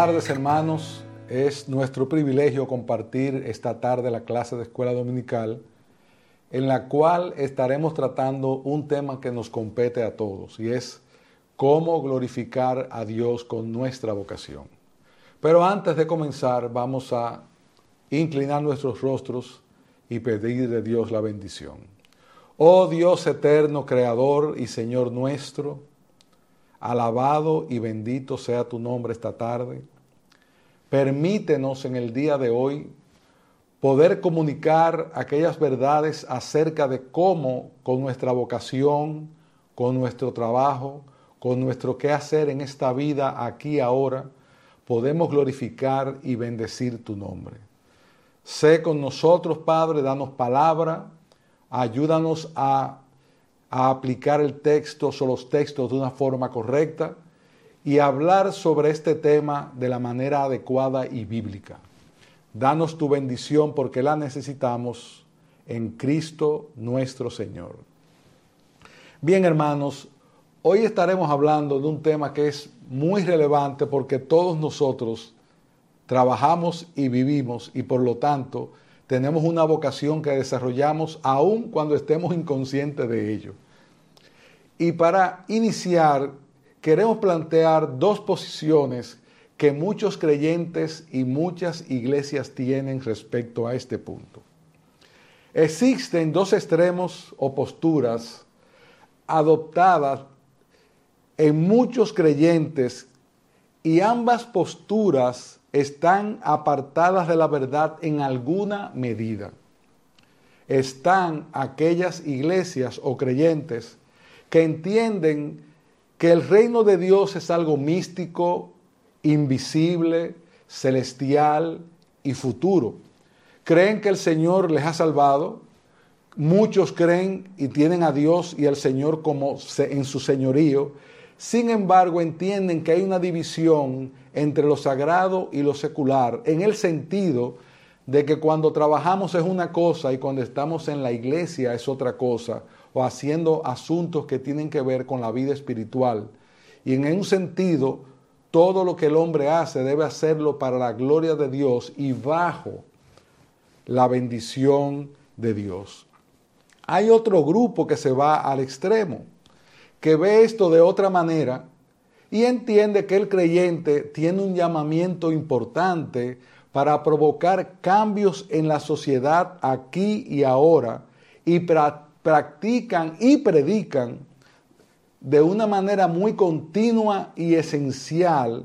tardes, hermanos. Es nuestro privilegio compartir esta tarde la clase de escuela dominical, en la cual estaremos tratando un tema que nos compete a todos, y es cómo glorificar a Dios con nuestra vocación. Pero antes de comenzar, vamos a inclinar nuestros rostros y pedir de Dios la bendición. Oh Dios eterno, Creador y Señor nuestro, alabado y bendito sea tu nombre esta tarde. Permítenos en el día de hoy poder comunicar aquellas verdades acerca de cómo con nuestra vocación, con nuestro trabajo, con nuestro qué hacer en esta vida aquí ahora, podemos glorificar y bendecir tu nombre. Sé con nosotros, Padre, danos palabra, ayúdanos a, a aplicar el texto o los textos de una forma correcta y hablar sobre este tema de la manera adecuada y bíblica. Danos tu bendición porque la necesitamos en Cristo nuestro Señor. Bien, hermanos, hoy estaremos hablando de un tema que es muy relevante porque todos nosotros trabajamos y vivimos y por lo tanto tenemos una vocación que desarrollamos aun cuando estemos inconscientes de ello. Y para iniciar, queremos plantear dos posiciones que muchos creyentes y muchas iglesias tienen respecto a este punto. Existen dos extremos o posturas adoptadas en muchos creyentes y ambas posturas están apartadas de la verdad en alguna medida. Están aquellas iglesias o creyentes que entienden que el reino de Dios es algo místico, invisible, celestial y futuro. Creen que el Señor les ha salvado. Muchos creen y tienen a Dios y al Señor como en su señorío. Sin embargo, entienden que hay una división entre lo sagrado y lo secular, en el sentido de que cuando trabajamos es una cosa y cuando estamos en la iglesia es otra cosa, o haciendo asuntos que tienen que ver con la vida espiritual. Y en un sentido, todo lo que el hombre hace debe hacerlo para la gloria de Dios y bajo la bendición de Dios. Hay otro grupo que se va al extremo, que ve esto de otra manera y entiende que el creyente tiene un llamamiento importante para provocar cambios en la sociedad aquí y ahora y practican y predican de una manera muy continua y esencial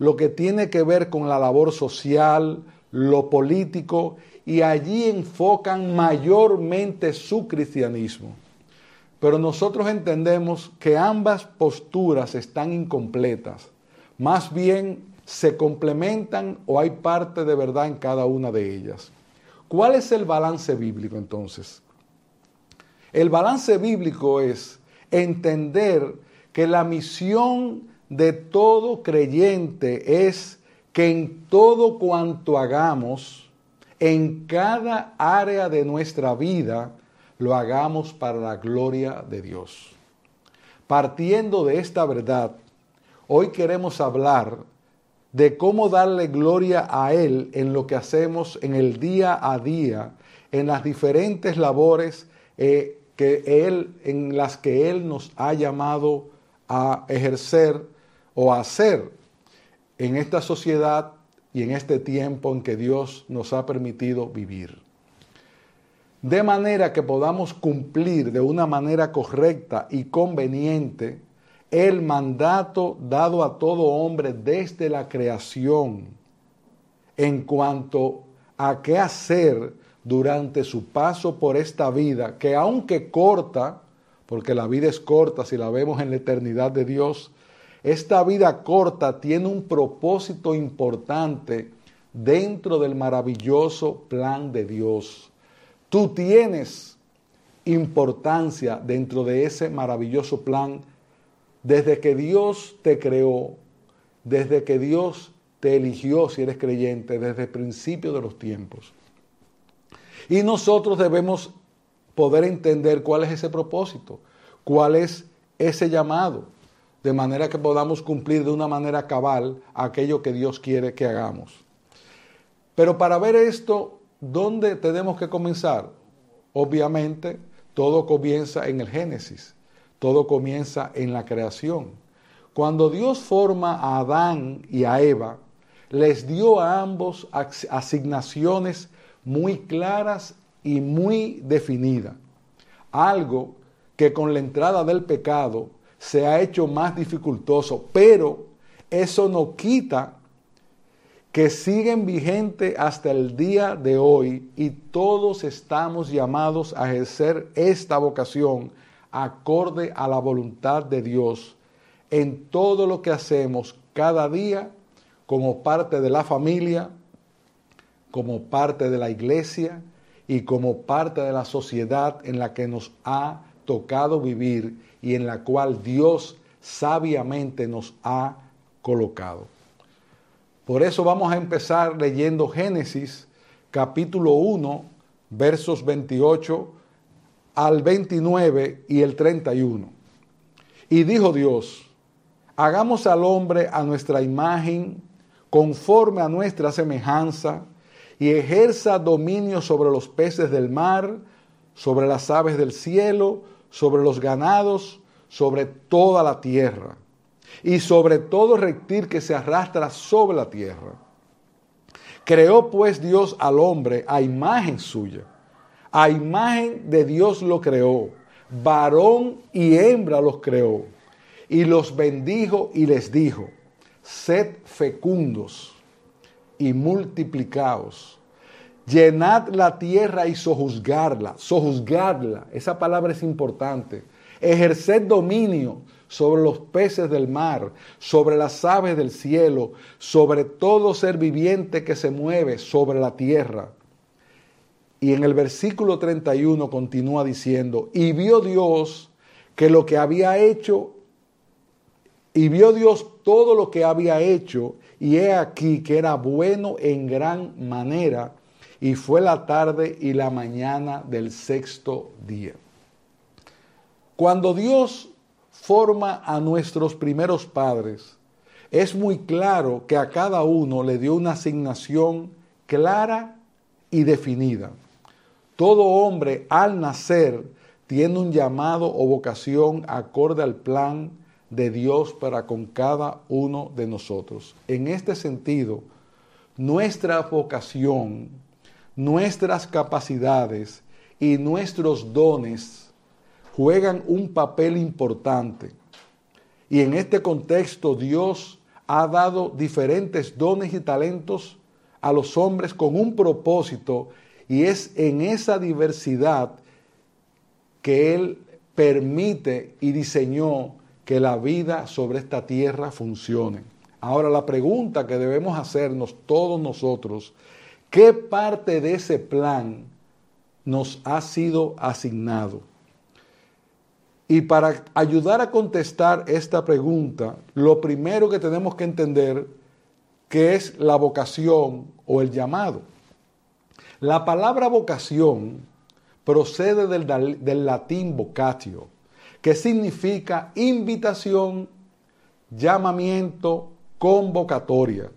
lo que tiene que ver con la labor social, lo político, y allí enfocan mayormente su cristianismo. Pero nosotros entendemos que ambas posturas están incompletas. Más bien se complementan o hay parte de verdad en cada una de ellas. ¿Cuál es el balance bíblico entonces? El balance bíblico es entender que la misión de todo creyente es que en todo cuanto hagamos, en cada área de nuestra vida, lo hagamos para la gloria de Dios. Partiendo de esta verdad, hoy queremos hablar de cómo darle gloria a Él en lo que hacemos en el día a día, en las diferentes labores eh, que Él, en las que Él nos ha llamado a ejercer o a hacer en esta sociedad y en este tiempo en que Dios nos ha permitido vivir. De manera que podamos cumplir de una manera correcta y conveniente el mandato dado a todo hombre desde la creación en cuanto a qué hacer durante su paso por esta vida, que aunque corta, porque la vida es corta si la vemos en la eternidad de Dios, esta vida corta tiene un propósito importante dentro del maravilloso plan de Dios. Tú tienes importancia dentro de ese maravilloso plan desde que Dios te creó, desde que Dios te eligió si eres creyente, desde el principio de los tiempos. Y nosotros debemos poder entender cuál es ese propósito, cuál es ese llamado. de manera que podamos cumplir de una manera cabal aquello que Dios quiere que hagamos. Pero para ver esto, ¿dónde tenemos que comenzar? Obviamente, todo comienza en el Génesis, todo comienza en la creación. Cuando Dios forma a Adán y a Eva, les dio a ambos asignaciones muy claras y muy definidas. Algo que con la entrada del pecado se ha hecho más dificultoso, pero eso no quita que siguen vigentes hasta el día de hoy y todos estamos llamados a ejercer esta vocación acorde a la voluntad de Dios en todo lo que hacemos cada día como parte de la familia, como parte de la iglesia y como parte de la sociedad en la que nos ha tocado vivir y en la cual Dios sabiamente nos ha colocado. Por eso vamos a empezar leyendo Génesis capítulo 1, versos 28 al 29 y el 31. Y dijo Dios, hagamos al hombre a nuestra imagen, conforme a nuestra semejanza, y ejerza dominio sobre los peces del mar, sobre las aves del cielo, sobre los ganados, sobre toda la tierra y sobre todo reptil que se arrastra sobre la tierra. Creó pues Dios al hombre a imagen suya. A imagen de Dios lo creó. Varón y hembra los creó. Y los bendijo y les dijo, sed fecundos y multiplicaos. Llenad la tierra y sojuzgarla. Sojuzgarla, esa palabra es importante. Ejerced dominio sobre los peces del mar, sobre las aves del cielo, sobre todo ser viviente que se mueve sobre la tierra. Y en el versículo 31 continúa diciendo, y vio Dios que lo que había hecho, y vio Dios todo lo que había hecho, y he aquí que era bueno en gran manera, y fue la tarde y la mañana del sexto día. Cuando Dios forma a nuestros primeros padres, es muy claro que a cada uno le dio una asignación clara y definida. Todo hombre al nacer tiene un llamado o vocación acorde al plan de Dios para con cada uno de nosotros. En este sentido, nuestra vocación, nuestras capacidades y nuestros dones juegan un papel importante. Y en este contexto Dios ha dado diferentes dones y talentos a los hombres con un propósito y es en esa diversidad que Él permite y diseñó que la vida sobre esta tierra funcione. Ahora la pregunta que debemos hacernos todos nosotros, ¿qué parte de ese plan nos ha sido asignado? Y para ayudar a contestar esta pregunta, lo primero que tenemos que entender que es la vocación o el llamado. La palabra vocación procede del, del latín vocatio, que significa invitación, llamamiento, convocatoria.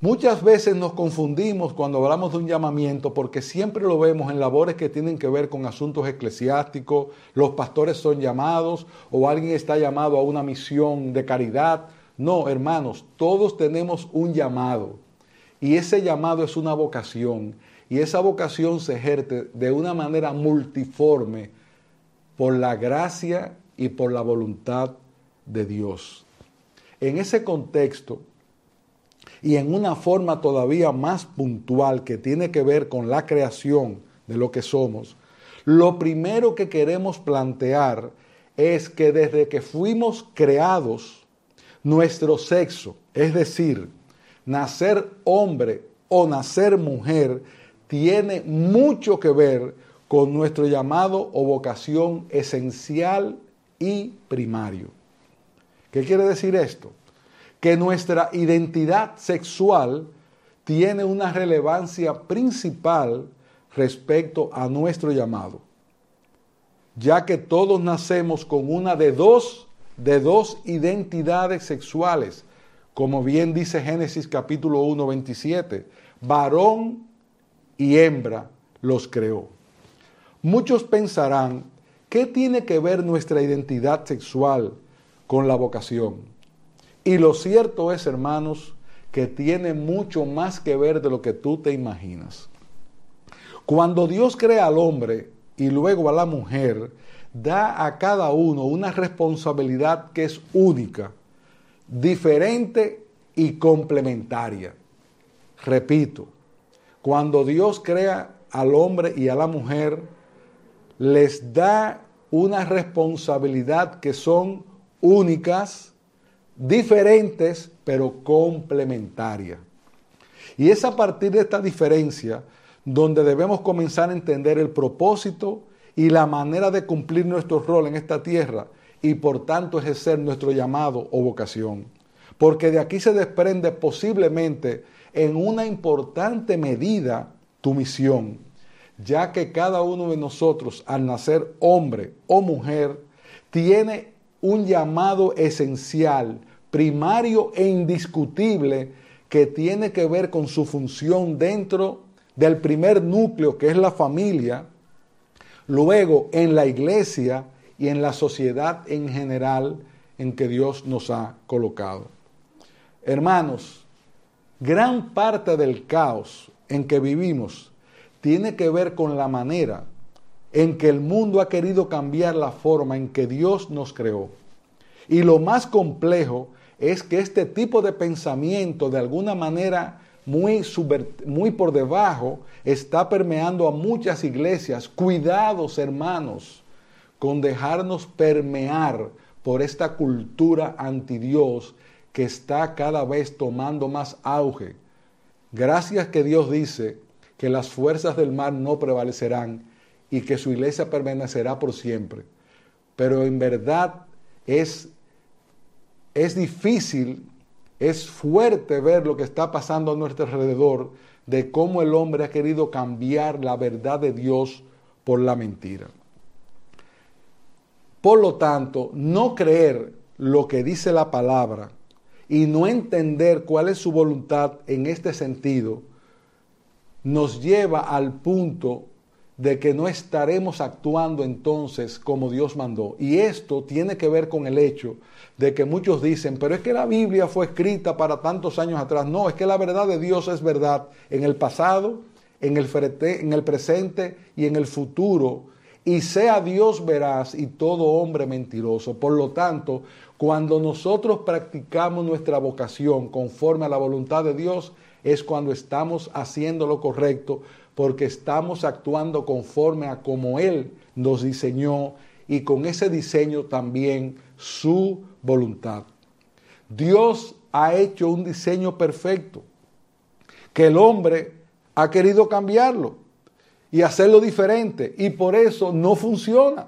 Muchas veces nos confundimos cuando hablamos de un llamamiento porque siempre lo vemos en labores que tienen que ver con asuntos eclesiásticos, los pastores son llamados o alguien está llamado a una misión de caridad. No, hermanos, todos tenemos un llamado y ese llamado es una vocación y esa vocación se ejerce de una manera multiforme por la gracia y por la voluntad de Dios. En ese contexto, y en una forma todavía más puntual que tiene que ver con la creación de lo que somos, lo primero que queremos plantear es que desde que fuimos creados, nuestro sexo, es decir, nacer hombre o nacer mujer, tiene mucho que ver con nuestro llamado o vocación esencial y primario. ¿Qué quiere decir esto? que nuestra identidad sexual tiene una relevancia principal respecto a nuestro llamado, ya que todos nacemos con una de dos de dos identidades sexuales, como bien dice Génesis capítulo 1, 27. Varón y hembra los creó. Muchos pensarán, ¿qué tiene que ver nuestra identidad sexual con la vocación? Y lo cierto es, hermanos, que tiene mucho más que ver de lo que tú te imaginas. Cuando Dios crea al hombre y luego a la mujer, da a cada uno una responsabilidad que es única, diferente y complementaria. Repito, cuando Dios crea al hombre y a la mujer, les da una responsabilidad que son únicas, diferentes, pero complementarias. Y es a partir de esta diferencia donde debemos comenzar a entender el propósito y la manera de cumplir nuestro rol en esta tierra y por tanto ejercer nuestro llamado o vocación. Porque de aquí se desprende posiblemente en una importante medida tu misión, ya que cada uno de nosotros al nacer hombre o mujer tiene un llamado esencial, primario e indiscutible que tiene que ver con su función dentro del primer núcleo que es la familia, luego en la iglesia y en la sociedad en general en que Dios nos ha colocado. Hermanos, gran parte del caos en que vivimos tiene que ver con la manera en que el mundo ha querido cambiar la forma en que Dios nos creó. Y lo más complejo es que este tipo de pensamiento de alguna manera muy, por debajo está permeando a muchas iglesias. Cuidados, hermanos, con dejarnos permear por esta cultura anti Dios que está cada vez tomando más auge. Gracias que Dios dice que las fuerzas del mar no prevalecerán y que su iglesia permanecerá por siempre. Pero en verdad es, es difícil, es fuerte ver lo que está pasando a nuestro alrededor de cómo el hombre ha querido cambiar la verdad de Dios por la mentira. Por lo tanto, no creer lo que dice la palabra y no entender cuál es su voluntad en este sentido, nos lleva al punto de que no estaremos actuando entonces como Dios mandó. Y esto tiene que ver con el hecho de que muchos dicen, pero es que la Biblia fue escrita para tantos años atrás. No, es que la verdad de Dios es verdad en el pasado, en el, en el presente y en el futuro. Y sea Dios veraz y todo hombre mentiroso. Por lo tanto, cuando nosotros practicamos nuestra vocación conforme a la voluntad de Dios, es cuando estamos haciendo lo correcto, porque estamos actuando conforme a como Él nos diseñó y con ese diseño también su voluntad. Dios ha hecho un diseño perfecto, que el hombre ha querido cambiarlo y hacerlo diferente, y por eso no funciona.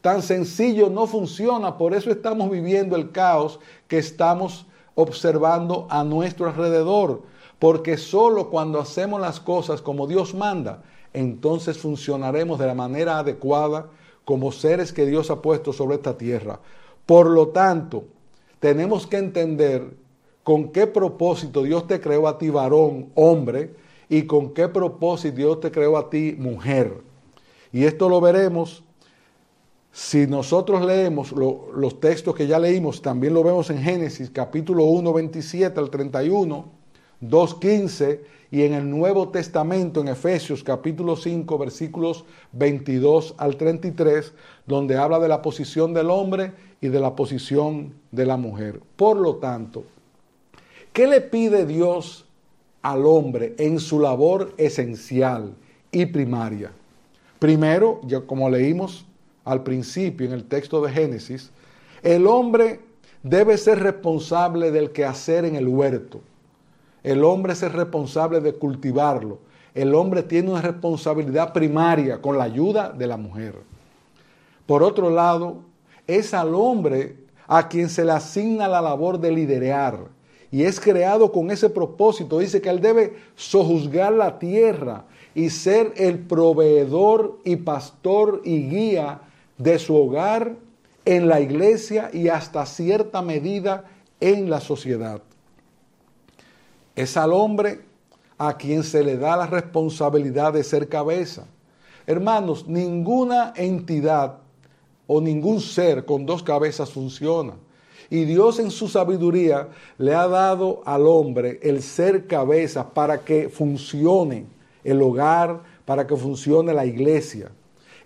Tan sencillo no funciona, por eso estamos viviendo el caos que estamos observando a nuestro alrededor porque solo cuando hacemos las cosas como Dios manda, entonces funcionaremos de la manera adecuada como seres que Dios ha puesto sobre esta tierra. Por lo tanto, tenemos que entender con qué propósito Dios te creó a ti varón, hombre, y con qué propósito Dios te creó a ti mujer. Y esto lo veremos si nosotros leemos los textos que ya leímos, también lo vemos en Génesis capítulo 1, 27 al 31 2.15 y en el Nuevo Testamento, en Efesios capítulo 5, versículos 22 al 33, donde habla de la posición del hombre y de la posición de la mujer. Por lo tanto, ¿qué le pide Dios al hombre en su labor esencial y primaria? Primero, ya como leímos al principio en el texto de Génesis, el hombre debe ser responsable del quehacer en el huerto el hombre es el responsable de cultivarlo. El hombre tiene una responsabilidad primaria con la ayuda de la mujer. Por otro lado, es al hombre a quien se le asigna la labor de liderar y es creado con ese propósito. Dice que él debe sojuzgar la tierra y ser el proveedor y pastor y guía de su hogar en la iglesia y hasta cierta medida en la sociedad. Es al hombre a quien se le da la responsabilidad de ser cabeza. Hermanos, ninguna entidad o ningún ser con dos cabezas funciona. Y Dios en su sabiduría le ha dado al hombre el ser cabeza para que funcione el hogar, para que funcione la iglesia.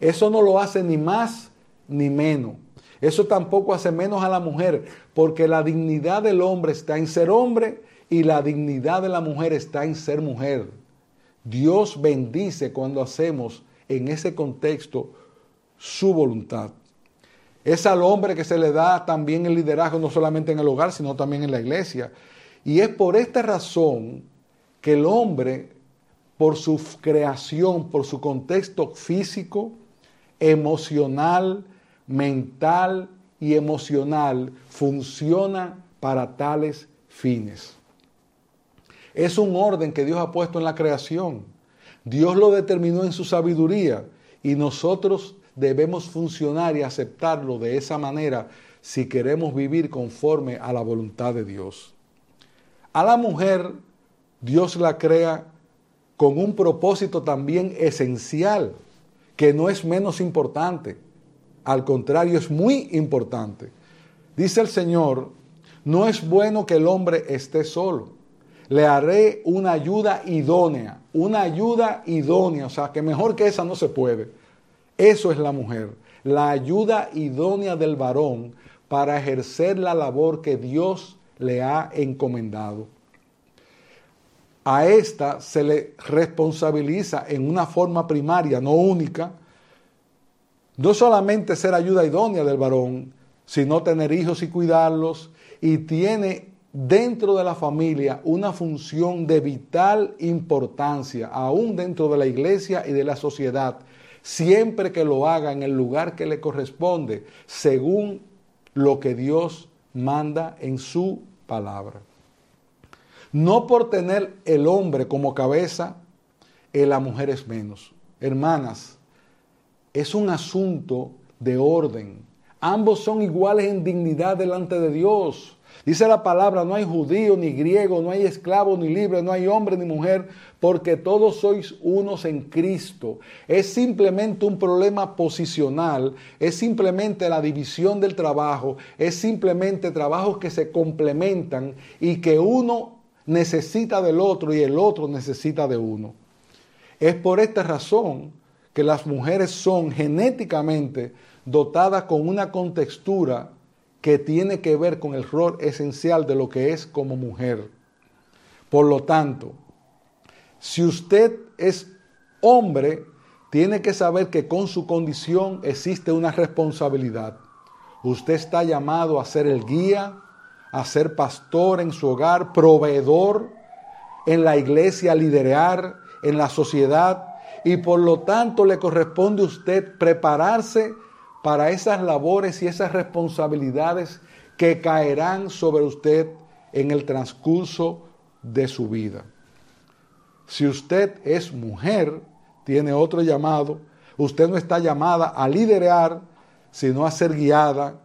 Eso no lo hace ni más ni menos. Eso tampoco hace menos a la mujer, porque la dignidad del hombre está en ser hombre y la dignidad de la mujer está en ser mujer. Dios bendice cuando hacemos en ese contexto su voluntad. Es al hombre que se le da también el liderazgo, no solamente en el hogar, sino también en la iglesia. Y es por esta razón que el hombre, por su creación, por su contexto físico, emocional, mental y emocional, funciona para tales fines. Es un orden que Dios ha puesto en la creación. Dios lo determinó en su sabiduría y nosotros debemos funcionar y aceptarlo de esa manera si queremos vivir conforme a la voluntad de Dios. A la mujer Dios la crea con un propósito también esencial, que no es menos importante, al contrario es muy importante. Dice el Señor, no es bueno que el hombre esté solo, le haré una ayuda idónea, una ayuda idónea, o sea que mejor que esa no se puede. Eso es la mujer, la ayuda idónea del varón para ejercer la labor que Dios le ha encomendado. A esta se le responsabiliza en una forma primaria, no única, no solamente ser ayuda idónea del varón, sino tener hijos y cuidarlos, y tiene dentro de la familia una función de vital importancia, aún dentro de la iglesia y de la sociedad, siempre que lo haga en el lugar que le corresponde, según lo que Dios manda en su palabra. No por tener el hombre como cabeza, la mujer es menos. Hermanas, es un asunto de orden. Ambos son iguales en dignidad delante de Dios. Dice la palabra, no hay judío ni griego, no hay esclavo ni libre, no hay hombre ni mujer, porque todos sois unos en Cristo. Es simplemente un problema posicional, es simplemente la división del trabajo, es simplemente trabajos que se complementan y que uno necesita del otro y el otro necesita de uno. Es por esta razón que las mujeres son genéticamente dotadas con una contextura que tiene que ver con el rol esencial de lo que es como mujer. Por lo tanto, si usted es hombre, tiene que saber que con su condición existe una responsabilidad. Usted está llamado a ser el guía, a ser pastor en su hogar, proveedor en la iglesia, a liderar en la sociedad y por lo tanto le corresponde a usted prepararse para esas labores y esas responsabilidades que caerán sobre usted en el transcurso de su vida. Si usted es mujer, tiene otro llamado, usted no está llamada a liderar, sino a ser guiada,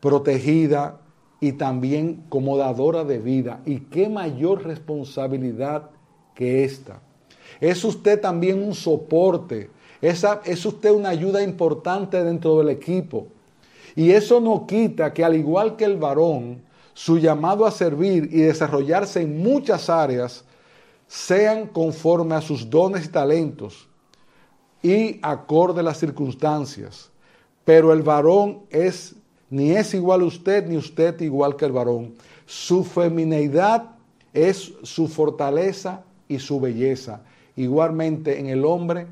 protegida y también como dadora de vida. ¿Y qué mayor responsabilidad que esta? Es usted también un soporte esa, es usted una ayuda importante dentro del equipo. Y eso no quita que al igual que el varón, su llamado a servir y desarrollarse en muchas áreas sean conforme a sus dones y talentos y acorde a las circunstancias. Pero el varón es ni es igual a usted ni usted igual que el varón. Su femineidad es su fortaleza y su belleza. Igualmente en el hombre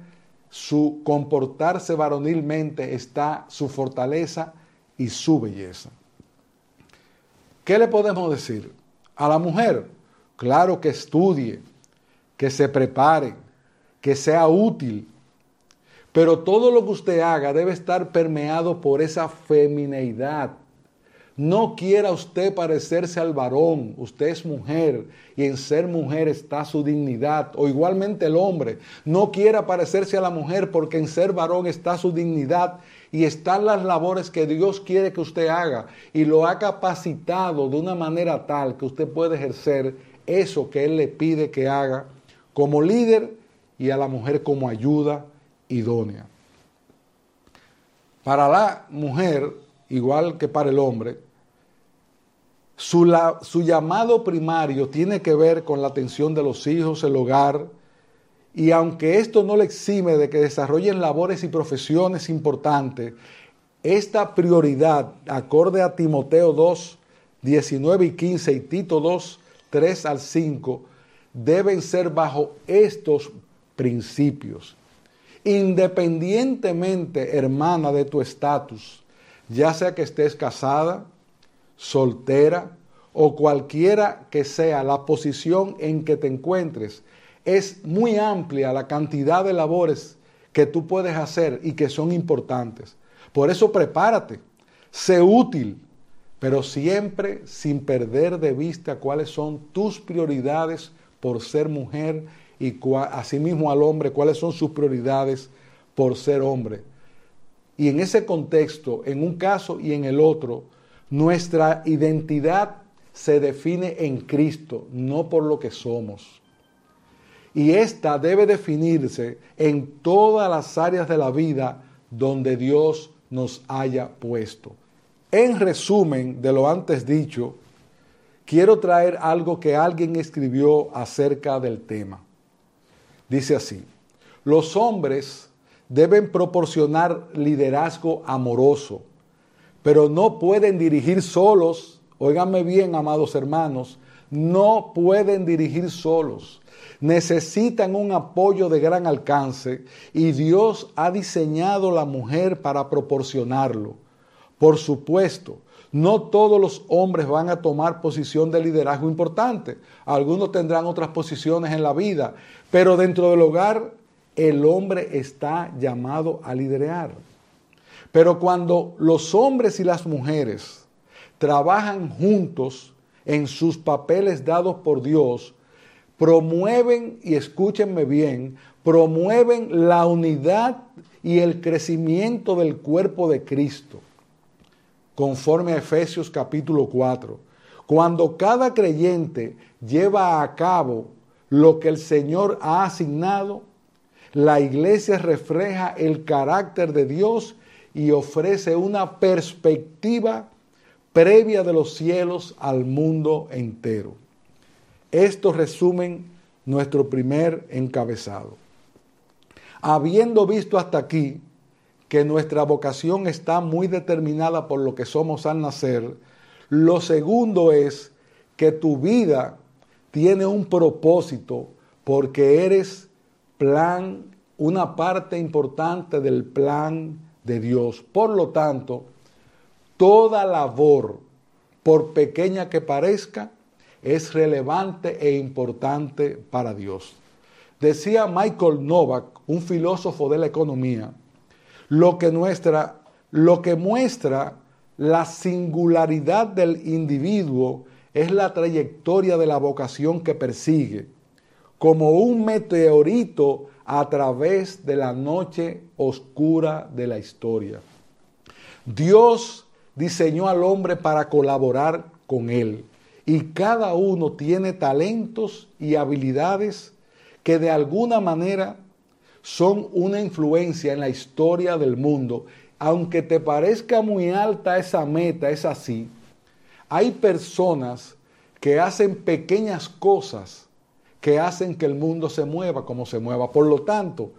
su comportarse varonilmente está su fortaleza y su belleza. ¿Qué le podemos decir? A la mujer, claro que estudie, que se prepare, que sea útil, pero todo lo que usted haga debe estar permeado por esa femineidad, No quiera usted parecerse al varón, usted es mujer y en ser mujer está su dignidad, o igualmente el hombre, no quiera parecerse a la mujer porque en ser varón está su dignidad y están las labores que Dios quiere que usted haga y lo ha capacitado de una manera tal que usted puede ejercer eso que Él le pide que haga como líder y a la mujer como ayuda idónea. Para la mujer, igual que para el hombre, su, su, llamado primario tiene que ver con la atención de los hijos, el hogar, y aunque esto no le exime de que desarrollen labores y profesiones importantes, esta prioridad, acorde a Timoteo 2, 19 y 15 y Tito 2, 3 al 5, deben ser bajo estos principios. Independientemente, hermana, de tu estatus, ya sea que estés casada, soltera o cualquiera que sea la posición en que te encuentres, es muy amplia la cantidad de labores que tú puedes hacer y que son importantes. Por eso prepárate, sé útil, pero siempre sin perder de vista cuáles son tus prioridades por ser mujer y asimismo al hombre cuáles son sus prioridades por ser hombre. Y en ese contexto, en un caso y en el otro, nuestra identidad se define en Cristo, no por lo que somos. Y esta debe definirse en todas las áreas de la vida donde Dios nos haya puesto. En resumen de lo antes dicho, quiero traer algo que alguien escribió acerca del tema. Dice así, los hombres deben proporcionar liderazgo amoroso, pero no pueden dirigir solos, óiganme bien, amados hermanos, no pueden dirigir solos. Necesitan un apoyo de gran alcance y Dios ha diseñado la mujer para proporcionarlo. Por supuesto, no todos los hombres van a tomar posición de liderazgo importante. Algunos tendrán otras posiciones en la vida, pero dentro del hogar el hombre está llamado a liderar. Pero cuando los hombres y las mujeres trabajan juntos en sus papeles dados por Dios, promueven, y escúchenme bien, promueven la unidad y el crecimiento del cuerpo de Cristo, conforme a Efesios capítulo 4. Cuando cada creyente lleva a cabo lo que el Señor ha asignado, la iglesia refleja el carácter de Dios y ofrece una perspectiva previa de los cielos al mundo entero. Esto resumen nuestro primer encabezado. Habiendo visto hasta aquí que nuestra vocación está muy determinada por lo que somos al nacer, lo segundo es que tu vida tiene un propósito porque eres plan, una parte importante del plan de Dios. Por lo tanto, toda labor, por pequeña que parezca, es relevante e importante para Dios. Decía Michael Novak, un filósofo de la economía, lo que, lo que muestra la singularidad del individuo es la trayectoria de la vocación que persigue como un meteorito a través de la noche oscura de la historia. Dios diseñó al hombre para colaborar con él y cada uno tiene talentos y habilidades que de alguna manera son una influencia en la historia del mundo. Aunque te parezca muy alta esa meta, es así. Hay personas que hacen pequeñas cosas que hacen que el mundo se mueva como se mueva. Por lo tanto,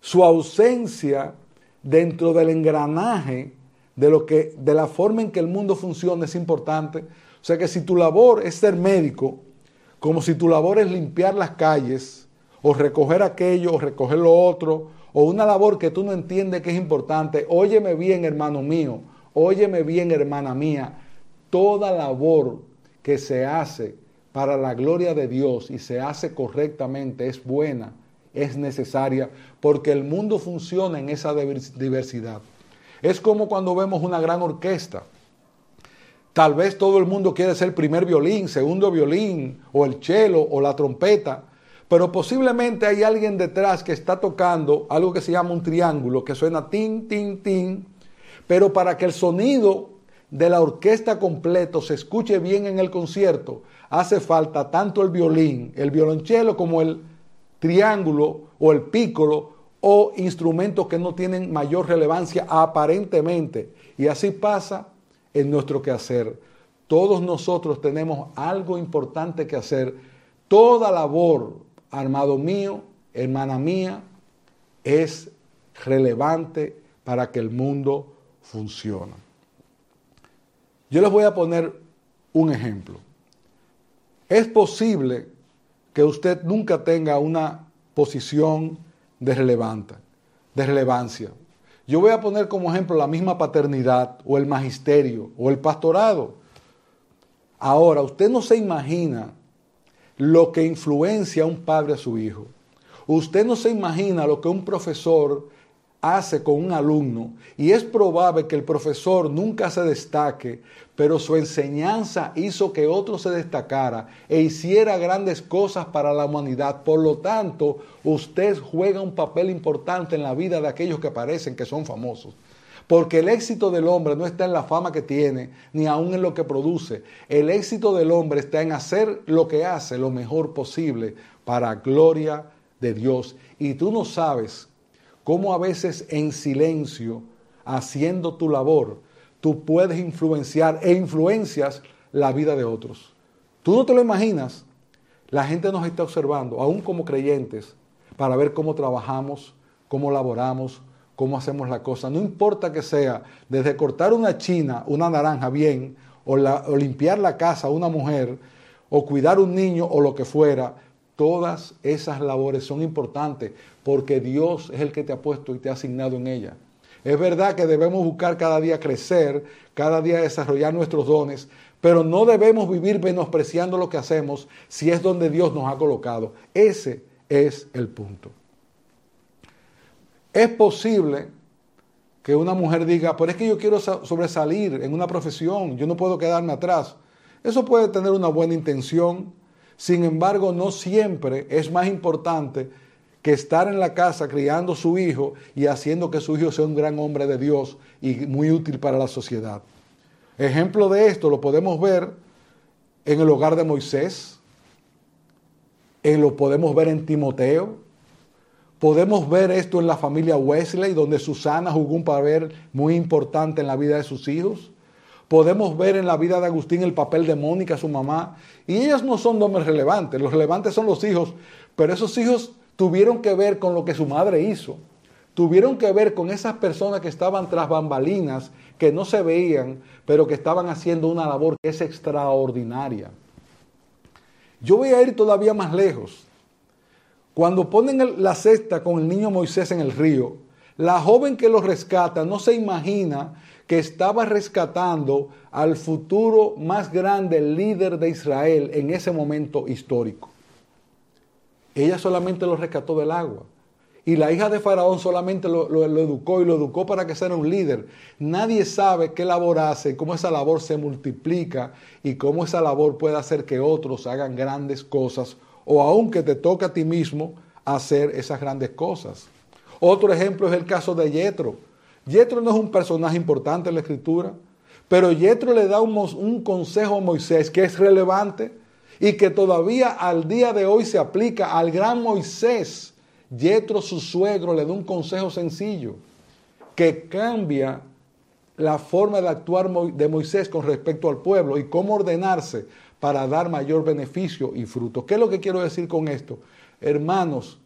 su ausencia dentro del engranaje de, lo que, de la forma en que el mundo funciona es importante. O sea que si tu labor es ser médico, como si tu labor es limpiar las calles, o recoger aquello, o recoger lo otro, o una labor que tú no entiendes que es importante, óyeme bien, hermano mío, óyeme bien, hermana mía, toda labor que se hace para la gloria de Dios y se hace correctamente, es buena, es necesaria, porque el mundo funciona en esa diversidad. Es como cuando vemos una gran orquesta. Tal vez todo el mundo quiere ser primer violín, segundo violín, o el cello, o la trompeta, pero posiblemente hay alguien detrás que está tocando algo que se llama un triángulo, que suena tin, tin, tin, pero para que el sonido de la orquesta completo se escuche bien en el concierto, hace falta tanto el violín, el violonchelo como el triángulo o el pícolo o instrumentos que no tienen mayor relevancia aparentemente. Y así pasa en nuestro quehacer. Todos nosotros tenemos algo importante que hacer. Toda labor, armado mío, hermana mía, es relevante para que el mundo funcione. Yo les voy a poner un ejemplo. Es posible que usted nunca tenga una posición de, relevante, de relevancia. Yo voy a poner como ejemplo la misma paternidad o el magisterio o el pastorado. Ahora, usted no se imagina lo que influencia a un padre a su hijo. Usted no se imagina lo que un profesor hace con un alumno y es probable que el profesor nunca se destaque, pero su enseñanza hizo que otro se destacara e hiciera grandes cosas para la humanidad. Por lo tanto, usted juega un papel importante en la vida de aquellos que parecen que son famosos. Porque el éxito del hombre no está en la fama que tiene, ni aún en lo que produce. El éxito del hombre está en hacer lo que hace lo mejor posible para gloria de Dios. Y tú no sabes cómo a veces en silencio, haciendo tu labor, tú puedes influenciar e influencias la vida de otros. Tú no te lo imaginas. La gente nos está observando, aún como creyentes, para ver cómo trabajamos, cómo laboramos, cómo hacemos la cosa. No importa que sea desde cortar una china, una naranja bien, o, o limpiar la casa a una mujer, o cuidar un niño o lo que fuera, Todas esas labores son importantes porque Dios es el que te ha puesto y te ha asignado en ella. Es verdad que debemos buscar cada día crecer, cada día desarrollar nuestros dones, pero no debemos vivir menospreciando lo que hacemos si es donde Dios nos ha colocado. Ese es el punto. Es posible que una mujer diga, pero es que yo quiero sobresalir en una profesión, yo no puedo quedarme atrás. Eso puede tener una buena intención, sin embargo, no siempre es más importante que estar en la casa criando su hijo y haciendo que su hijo sea un gran hombre de Dios y muy útil para la sociedad. Ejemplo de esto lo podemos ver en el hogar de Moisés, en lo podemos ver en Timoteo, podemos ver esto en la familia Wesley, donde Susana jugó un papel muy importante en la vida de sus hijos. Podemos ver en la vida de Agustín el papel de Mónica, su mamá, y ellas no son nombres relevantes, los relevantes son los hijos, pero esos hijos tuvieron que ver con lo que su madre hizo, tuvieron que ver con esas personas que estaban tras bambalinas, que no se veían, pero que estaban haciendo una labor que es extraordinaria. Yo voy a ir todavía más lejos. Cuando ponen la cesta con el niño Moisés en el río, la joven que lo rescata no se imagina que estaba rescatando al futuro más grande líder de Israel en ese momento histórico. Ella solamente lo rescató del agua. Y la hija de Faraón solamente lo, educó y lo educó para que sea un líder. Nadie sabe qué labor hace, cómo esa labor se multiplica y cómo esa labor puede hacer que otros hagan grandes cosas o aunque te toque a ti mismo hacer esas grandes cosas. Otro ejemplo es el caso de Yetro. Yetro no es un personaje importante en la escritura, pero Yetro le da un, consejo a Moisés que es relevante y que todavía al día de hoy se aplica al gran Moisés. Yetro, su suegro, le da un consejo sencillo que cambia la forma de actuar de Moisés con respecto al pueblo y cómo ordenarse para dar mayor beneficio y fruto. ¿Qué es lo que quiero decir con esto? Hermanos,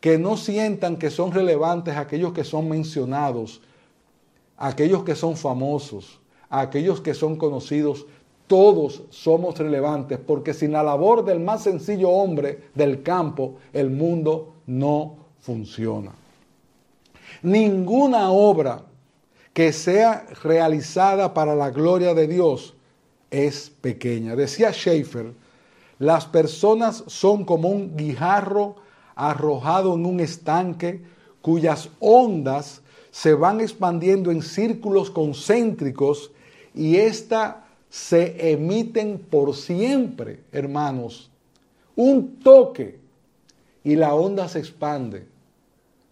que no sientan que son relevantes aquellos que son mencionados aquellos que son famosos, aquellos que son conocidos, todos somos relevantes, porque sin la labor del más sencillo hombre del campo, el mundo no funciona. Ninguna obra que sea realizada para la gloria de Dios es pequeña. Decía Schaeffer, las personas son como un guijarro arrojado en un estanque cuyas ondas se van expandiendo en círculos concéntricos y esta se emiten por siempre, hermanos. Un toque y la onda se expande.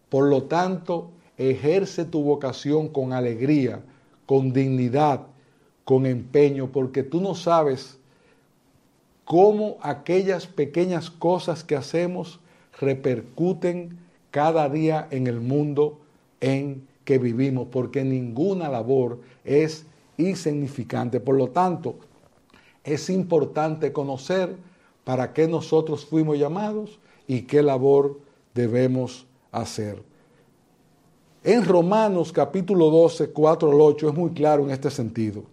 Por lo tanto, ejerce tu vocación con alegría, con dignidad, con empeño, porque tú no sabes cómo aquellas pequeñas cosas que hacemos repercuten cada día en el mundo en que vivimos, porque ninguna labor es insignificante. Por lo tanto, es importante conocer para qué nosotros fuimos llamados y qué labor debemos hacer. En Romanos capítulo 12, 4 al 8 es muy claro en este sentido.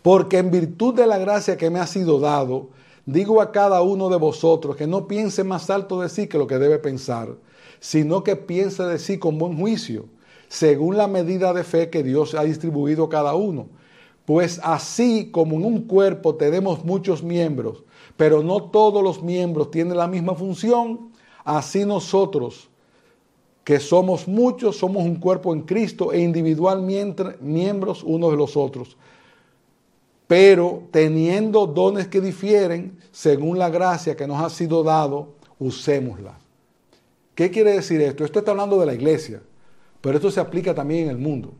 Porque en virtud de la gracia que me ha sido dado, digo a cada uno de vosotros que no piense más alto de sí que lo que debe pensar, sino que piense de sí con buen juicio, según la medida de fe que Dios ha distribuido a cada uno. Pues así como en un cuerpo tenemos muchos miembros, pero no todos los miembros tienen la misma función, así nosotros, que somos muchos, somos un cuerpo en Cristo e individualmente miembros unos de los otros. Pero teniendo dones que difieren, según la gracia que nos ha sido dado, usémosla. ¿Qué quiere decir esto? Esto está hablando de la iglesia, pero esto se aplica también en el mundo.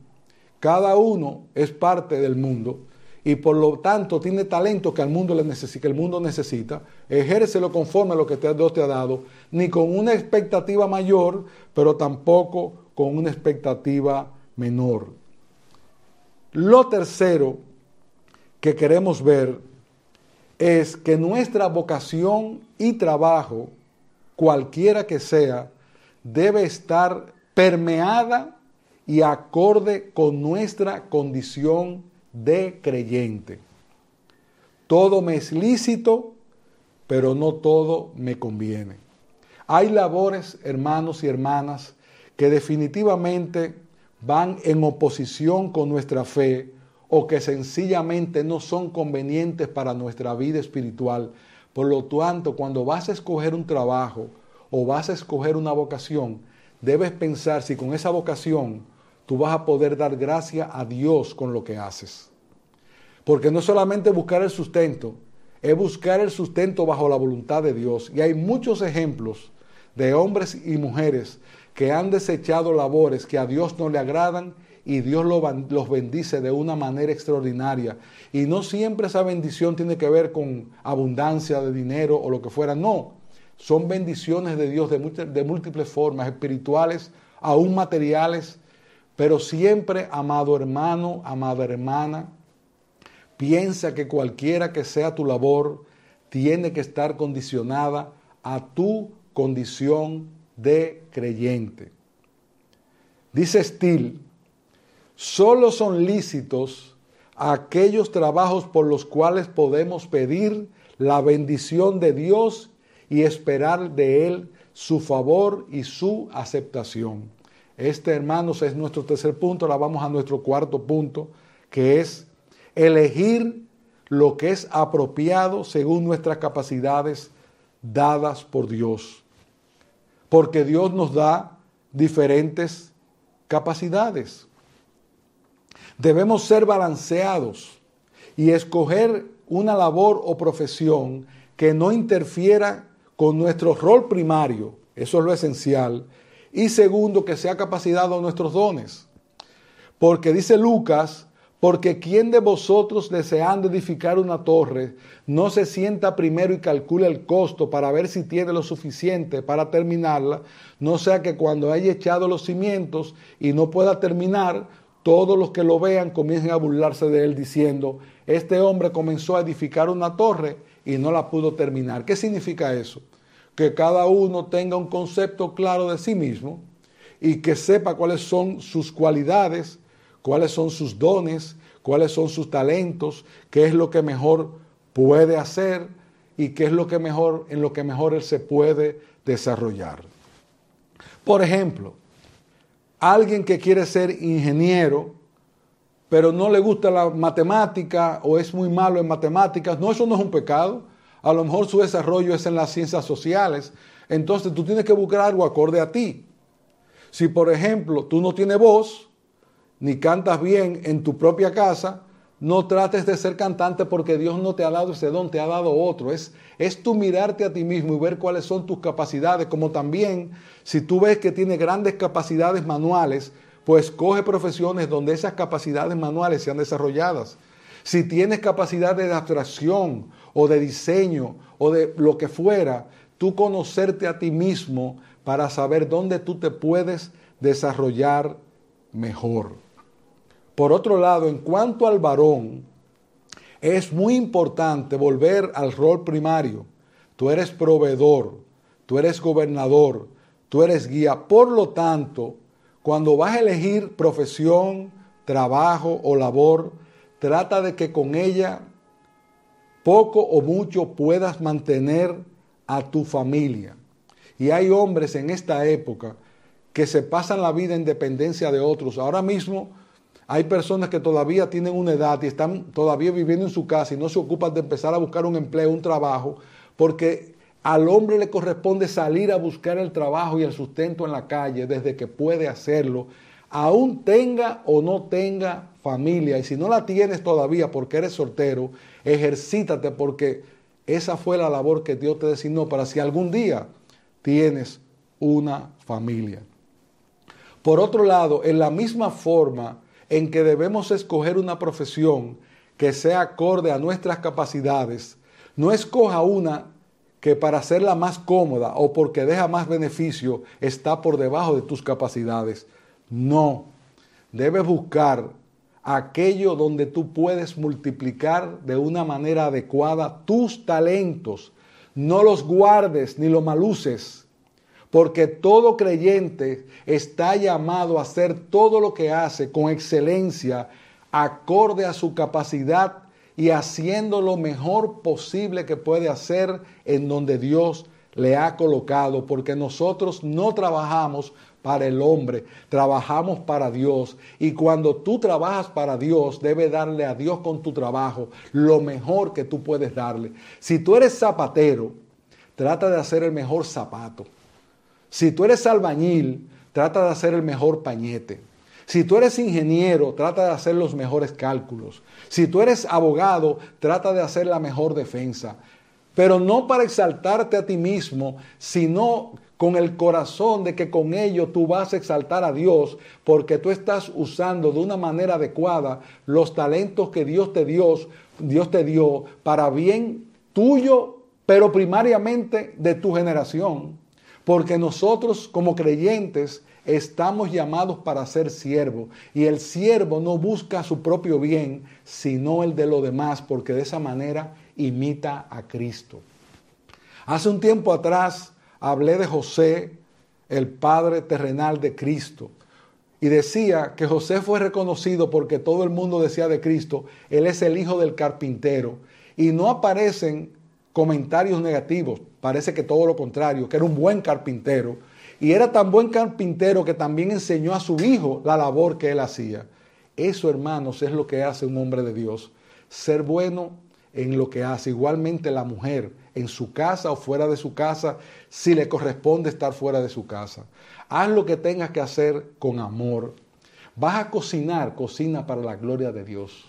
Cada uno es parte del mundo y por lo tanto tiene talento que, al mundo necesita, que el mundo necesita, ejércelo conforme a lo que Dios te ha dado, ni con una expectativa mayor, pero tampoco con una expectativa menor. Lo tercero que queremos ver es que nuestra vocación y trabajo, cualquiera que sea, debe estar permeada y acorde con nuestra condición de creyente. Todo me es lícito, pero no todo me conviene. Hay labores, hermanos y hermanas, que definitivamente van en oposición con nuestra fe o que sencillamente no son convenientes para nuestra vida espiritual. Por lo tanto, cuando vas a escoger un trabajo o vas a escoger una vocación, debes pensar si con esa vocación tú vas a poder dar gracia a Dios con lo que haces. Porque no solamente buscar el sustento, es buscar el sustento bajo la voluntad de Dios. Y hay muchos ejemplos de hombres y mujeres que han desechado labores que a Dios no le agradan y Dios los bendice de una manera extraordinaria. Y no siempre esa bendición tiene que ver con abundancia de dinero o lo que fuera, no. Son bendiciones de Dios de, múltiples formas, espirituales, aún materiales, pero siempre, amado hermano, amada hermana, piensa que cualquiera que sea tu labor, tiene que estar condicionada a tu condición de creyente. Dice Steele, solo son lícitos aquellos trabajos por los cuales podemos pedir la bendición de Dios y esperar de Él su favor y su aceptación. Este, hermanos, es nuestro tercer punto. Ahora vamos a nuestro cuarto punto, que es elegir lo que es apropiado según nuestras capacidades dadas por Dios. Porque Dios nos da diferentes capacidades. Debemos ser balanceados y escoger una labor o profesión que no interfiera con nuestro rol primario, eso es lo esencial, y segundo, que sea capacitado nuestros dones. Porque dice Lucas, porque quien de vosotros deseando edificar una torre no se sienta primero y calcule el costo para ver si tiene lo suficiente para terminarla, no sea que cuando haya echado los cimientos y no pueda terminar, todos los que lo vean comiencen a burlarse de él diciendo, este hombre comenzó a edificar una torre y no la pudo terminar. ¿Qué significa eso? Que cada uno tenga un concepto claro de sí mismo y que sepa cuáles son sus cualidades, cuáles son sus dones, cuáles son sus talentos, qué es lo que mejor puede hacer y qué es lo que mejor en lo que mejor él se puede desarrollar. Por ejemplo, alguien que quiere ser ingeniero, pero no le gusta la matemática o es muy malo en matemáticas, no, eso no es un pecado. A lo mejor su desarrollo es en las ciencias sociales. Entonces tú tienes que buscar algo acorde a ti. Si por ejemplo tú no tienes voz, ni cantas bien en tu propia casa, no trates de ser cantante porque Dios no te ha dado ese don, te ha dado otro. Es, es tu mirarte a ti mismo y ver cuáles son tus capacidades, como también si tú ves que tiene grandes capacidades manuales, pues coge profesiones donde esas capacidades manuales sean desarrolladas. Si tienes capacidad de abstracción o de diseño o de lo que fuera, tú conocerte a ti mismo para saber dónde tú te puedes desarrollar mejor. Por otro lado, en cuanto al varón, es muy importante volver al rol primario. Tú eres proveedor, tú eres gobernador, tú eres guía. Por lo tanto, cuando vas a elegir profesión, trabajo o labor, trata de que con ella poco o mucho puedas mantener a tu familia. Y hay hombres en esta época que se pasan la vida en dependencia de otros. Ahora mismo hay personas que todavía tienen una edad y están todavía viviendo en su casa y no se ocupan de empezar a buscar un empleo, un trabajo, porque al hombre le corresponde salir a buscar el trabajo y el sustento en la calle desde que puede hacerlo, aún tenga o no tenga familia. Y si no la tienes todavía porque eres soltero, ejercítate porque esa fue la labor que Dios te designó para si algún día tienes una familia. Por otro lado, en la misma forma en que debemos escoger una profesión que sea acorde a nuestras capacidades, no escoja una que para hacerla más cómoda o porque deja más beneficio está por debajo de tus capacidades. No, debes buscar aquello donde tú puedes multiplicar de una manera adecuada tus talentos. No los guardes ni los maluces porque todo creyente está llamado a hacer todo lo que hace con excelencia, acorde a su capacidad y haciendo lo mejor posible que puede hacer en donde Dios le ha colocado, porque nosotros no trabajamos para el hombre, trabajamos para Dios. Y cuando tú trabajas para Dios, debe darle a Dios con tu trabajo lo mejor que tú puedes darle. Si tú eres zapatero, trata de hacer el mejor zapato. Si tú eres albañil, trata de hacer el mejor pañete. Si tú eres ingeniero, trata de hacer los mejores cálculos. Si tú eres abogado, trata de hacer la mejor defensa. Pero no para exaltarte a ti mismo, sino con el corazón de que con ello tú vas a exaltar a Dios, porque tú estás usando de una manera adecuada los talentos que Dios te dio, Dios te dio para bien tuyo, pero primariamente de tu generación. Porque nosotros como creyentes estamos llamados para ser siervos y el siervo no busca su propio bien, sino el de los demás, porque de esa manera imita a Cristo. Hace un tiempo atrás hablé de José, el padre terrenal de Cristo, y decía que José fue reconocido porque todo el mundo decía de Cristo, él es el hijo del carpintero, y no aparecen comentarios negativos, parece que todo lo contrario, que era un buen carpintero. Y era tan buen carpintero que también enseñó a su hijo la labor que él hacía. Eso, hermanos, es lo que hace un hombre de Dios. Ser bueno en lo que hace. Igualmente la mujer, en su casa o fuera de su casa, si le corresponde estar fuera de su casa. Haz lo que tengas que hacer con amor. Vas a cocinar, cocina para la gloria de Dios.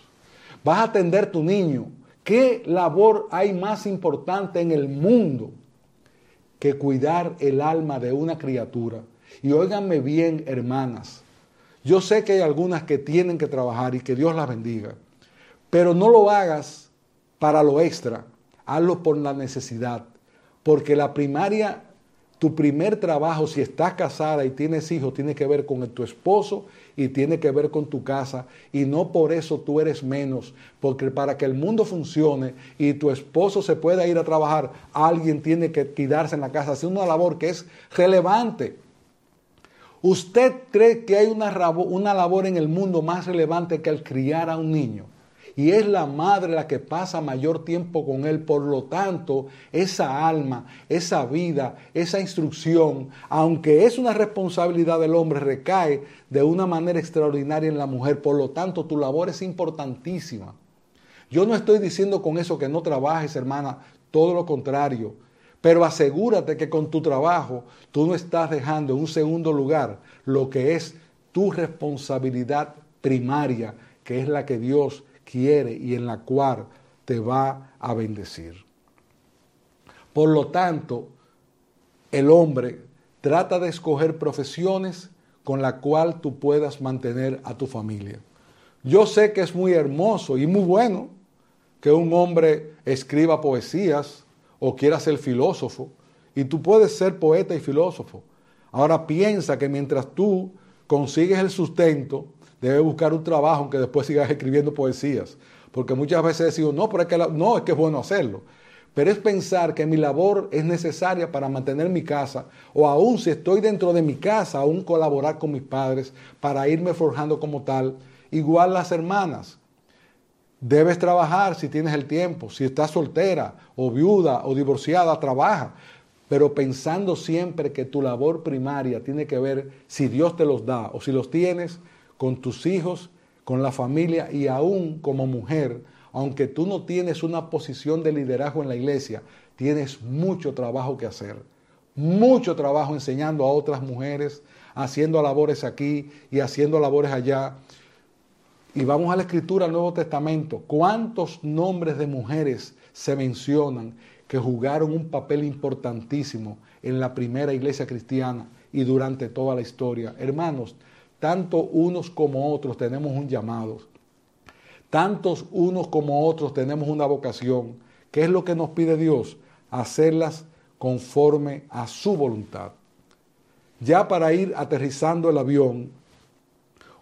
Vas a atender tu niño, ¿Qué labor hay más importante en el mundo que cuidar el alma de una criatura? Y óiganme bien, hermanas, yo sé que hay algunas que tienen que trabajar y que Dios las bendiga, pero no lo hagas para lo extra, hazlo por la necesidad, porque la primaria tu primer trabajo, si estás casada y tienes hijos, tiene que ver con tu esposo y tiene que ver con tu casa. Y no por eso tú eres menos, porque para que el mundo funcione y tu esposo se pueda ir a trabajar, alguien tiene que quedarse en la casa, hacer una labor que es relevante. ¿Usted cree que hay una, una labor en el mundo más relevante que el criar a un niño? Y es la madre la que pasa mayor tiempo con él. Por lo tanto, esa alma, esa vida, esa instrucción, aunque es una responsabilidad del hombre, recae de una manera extraordinaria en la mujer. Por lo tanto, tu labor es importantísima. Yo no estoy diciendo con eso que no trabajes, hermana, todo lo contrario. Pero asegúrate que con tu trabajo tú no estás dejando en un segundo lugar lo que es tu responsabilidad primaria, que es la que Dios quiere y en la cual te va a bendecir. Por lo tanto, el hombre trata de escoger profesiones con la cual tú puedas mantener a tu familia. Yo sé que es muy hermoso y muy bueno que un hombre escriba poesías o quiera ser filósofo, y tú puedes ser poeta y filósofo. Ahora piensa que mientras tú consigues el sustento, debes buscar un trabajo aunque después sigas escribiendo poesías. Porque muchas veces decimos, no, pero es que no, es que es bueno hacerlo. Pero es pensar que mi labor es necesaria para mantener mi casa, o aún si estoy dentro de mi casa, aún colaborar con mis padres para irme forjando como tal. Igual las hermanas. Debes trabajar si tienes el tiempo. Si estás soltera o viuda o divorciada, trabaja. Pero pensando siempre que tu labor primaria tiene que ver si Dios te los da o si los tienes con tus hijos, con la familia y aún como mujer, aunque tú no tienes una posición de liderazgo en la iglesia, tienes mucho trabajo que hacer. Mucho trabajo enseñando a otras mujeres, haciendo labores aquí y haciendo labores allá. Y vamos a la escritura del Nuevo Testamento. ¿Cuántos nombres de mujeres se mencionan que jugaron un papel importantísimo en la primera iglesia cristiana y durante toda la historia? Hermanos, tanto unos como otros tenemos un llamado. Tantos unos como otros tenemos una vocación. ¿Qué es lo que nos pide Dios? Hacerlas conforme a su voluntad. Ya para ir aterrizando el avión,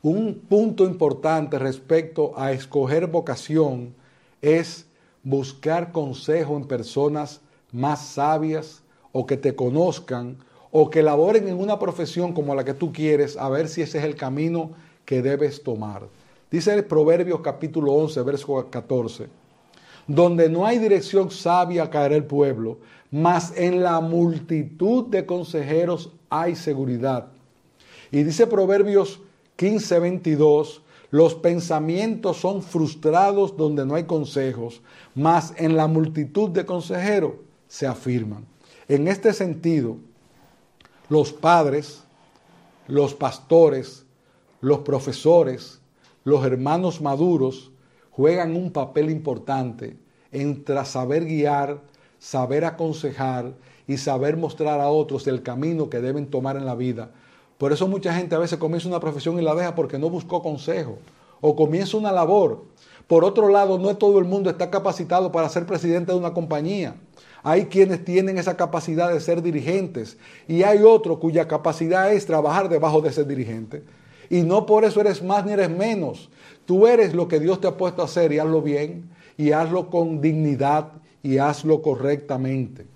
un punto importante respecto a escoger vocación es buscar consejo en personas más sabias o que te conozcan o que laboren en una profesión como la que tú quieres, a ver si ese es el camino que debes tomar. Dice el Proverbios capítulo 11, verso 14, donde no hay dirección sabia caerá el pueblo, mas en la multitud de consejeros hay seguridad. Y dice Proverbios 15, 22, los pensamientos son frustrados donde no hay consejos, mas en la multitud de consejeros se afirman. En este sentido, los padres, los pastores, los profesores, los hermanos maduros juegan un papel importante entre saber guiar, saber aconsejar y saber mostrar a otros el camino que deben tomar en la vida por eso mucha gente a veces comienza una profesión y la deja porque no buscó consejo o comienza una labor. Por otro lado, no todo el mundo está capacitado para ser presidente de una compañía. Hay quienes tienen esa capacidad de ser dirigentes y hay otros cuya capacidad es trabajar debajo de ese dirigente. Y no por eso eres más ni eres menos. Tú eres lo que Dios te ha puesto a hacer y hazlo bien y hazlo con dignidad y hazlo correctamente.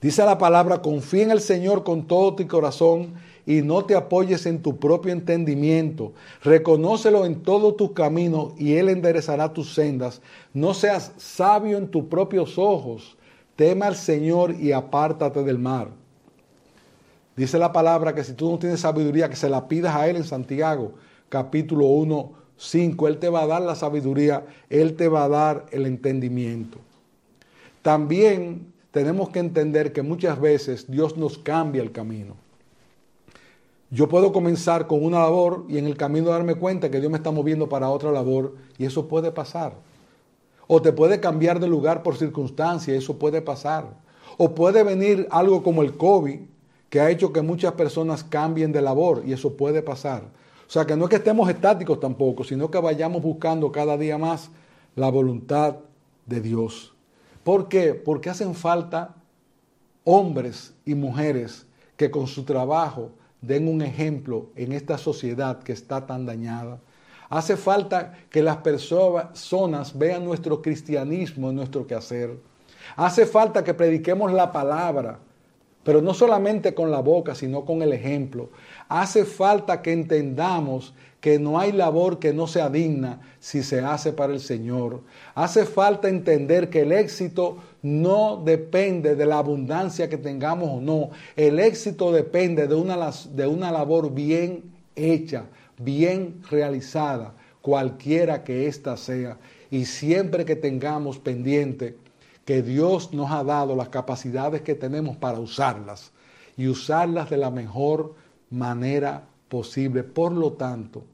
Dice la palabra, confía en el Señor con todo tu corazón y no te apoyes en tu propio entendimiento. Reconócelo en todo tu camino y Él enderezará tus sendas. No seas sabio en tus propios ojos. Tema al Señor y apártate del mar. Dice la palabra que si tú no tienes sabiduría, que se la pidas a Él en Santiago, capítulo 1, 5. Él te va a dar la sabiduría, Él te va a dar el entendimiento. También tenemos que entender que muchas veces Dios nos cambia el camino. Yo puedo comenzar con una labor y en el camino darme cuenta que Dios me está moviendo para otra labor y eso puede pasar. O te puede cambiar de lugar por circunstancia, eso puede pasar. O puede venir algo como el COVID que ha hecho que muchas personas cambien de labor y eso puede pasar. O sea que no es que estemos estáticos tampoco, sino que vayamos buscando cada día más la voluntad de Dios. ¿Por qué? Porque hacen falta hombres y mujeres que con su trabajo den un ejemplo en esta sociedad que está tan dañada. Hace falta que las personas vean nuestro cristianismo en nuestro quehacer. Hace falta que prediquemos la palabra, pero no solamente con la boca, sino con el ejemplo. Hace falta que entendamos que no hay labor que no sea digna si se hace para el Señor. Hace falta entender que el éxito no depende de la abundancia que tengamos o no. El éxito depende de una, de una labor bien hecha, bien realizada, cualquiera que ésta sea. Y siempre que tengamos pendiente que Dios nos ha dado las capacidades que tenemos para usarlas y usarlas de la mejor manera posible. Por lo tanto,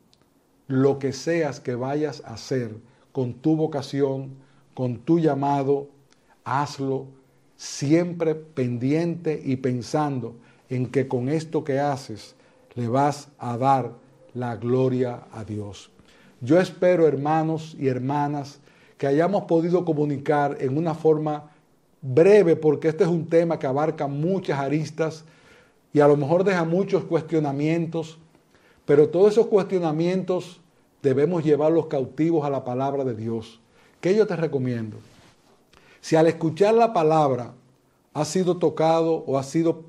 lo que seas que vayas a hacer con tu vocación, con tu llamado, hazlo siempre pendiente y pensando en que con esto que haces le vas a dar la gloria a Dios. Yo espero, hermanos y hermanas, que hayamos podido comunicar en una forma breve, porque este es un tema que abarca muchas aristas y a lo mejor deja muchos cuestionamientos, pero todos esos cuestionamientos debemos llevarlos cautivos a la palabra de Dios. ¿Qué yo te recomiendo? Si al escuchar la palabra has sido tocado o has sido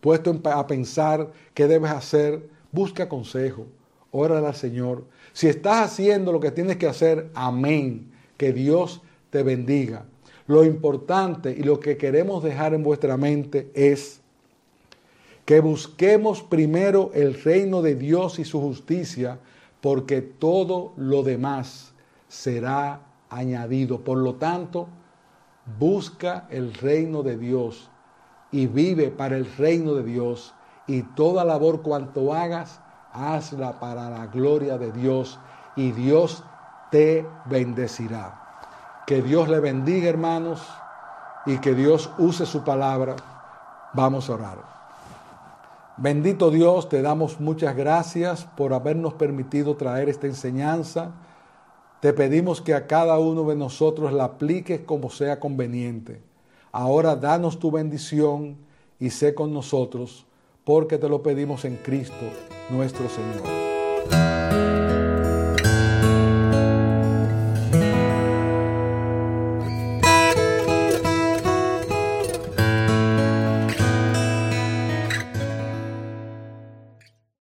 puesto a pensar qué debes hacer, busca consejo, órale al Señor. Si estás haciendo lo que tienes que hacer, amén. Que Dios te bendiga. Lo importante y lo que queremos dejar en vuestra mente es que busquemos primero el reino de Dios y su justicia, porque todo lo demás será añadido. Por lo tanto, busca el reino de Dios y vive para el reino de Dios y toda labor cuanto hagas, hazla para la gloria de Dios y Dios te bendecirá. Que Dios le bendiga, hermanos, y que Dios use su palabra. Vamos a orar. Bendito Dios, te damos muchas gracias por habernos permitido traer esta enseñanza. Te pedimos que a cada uno de nosotros la apliques como sea conveniente. Ahora danos tu bendición y sé con nosotros, porque te lo pedimos en Cristo nuestro Señor.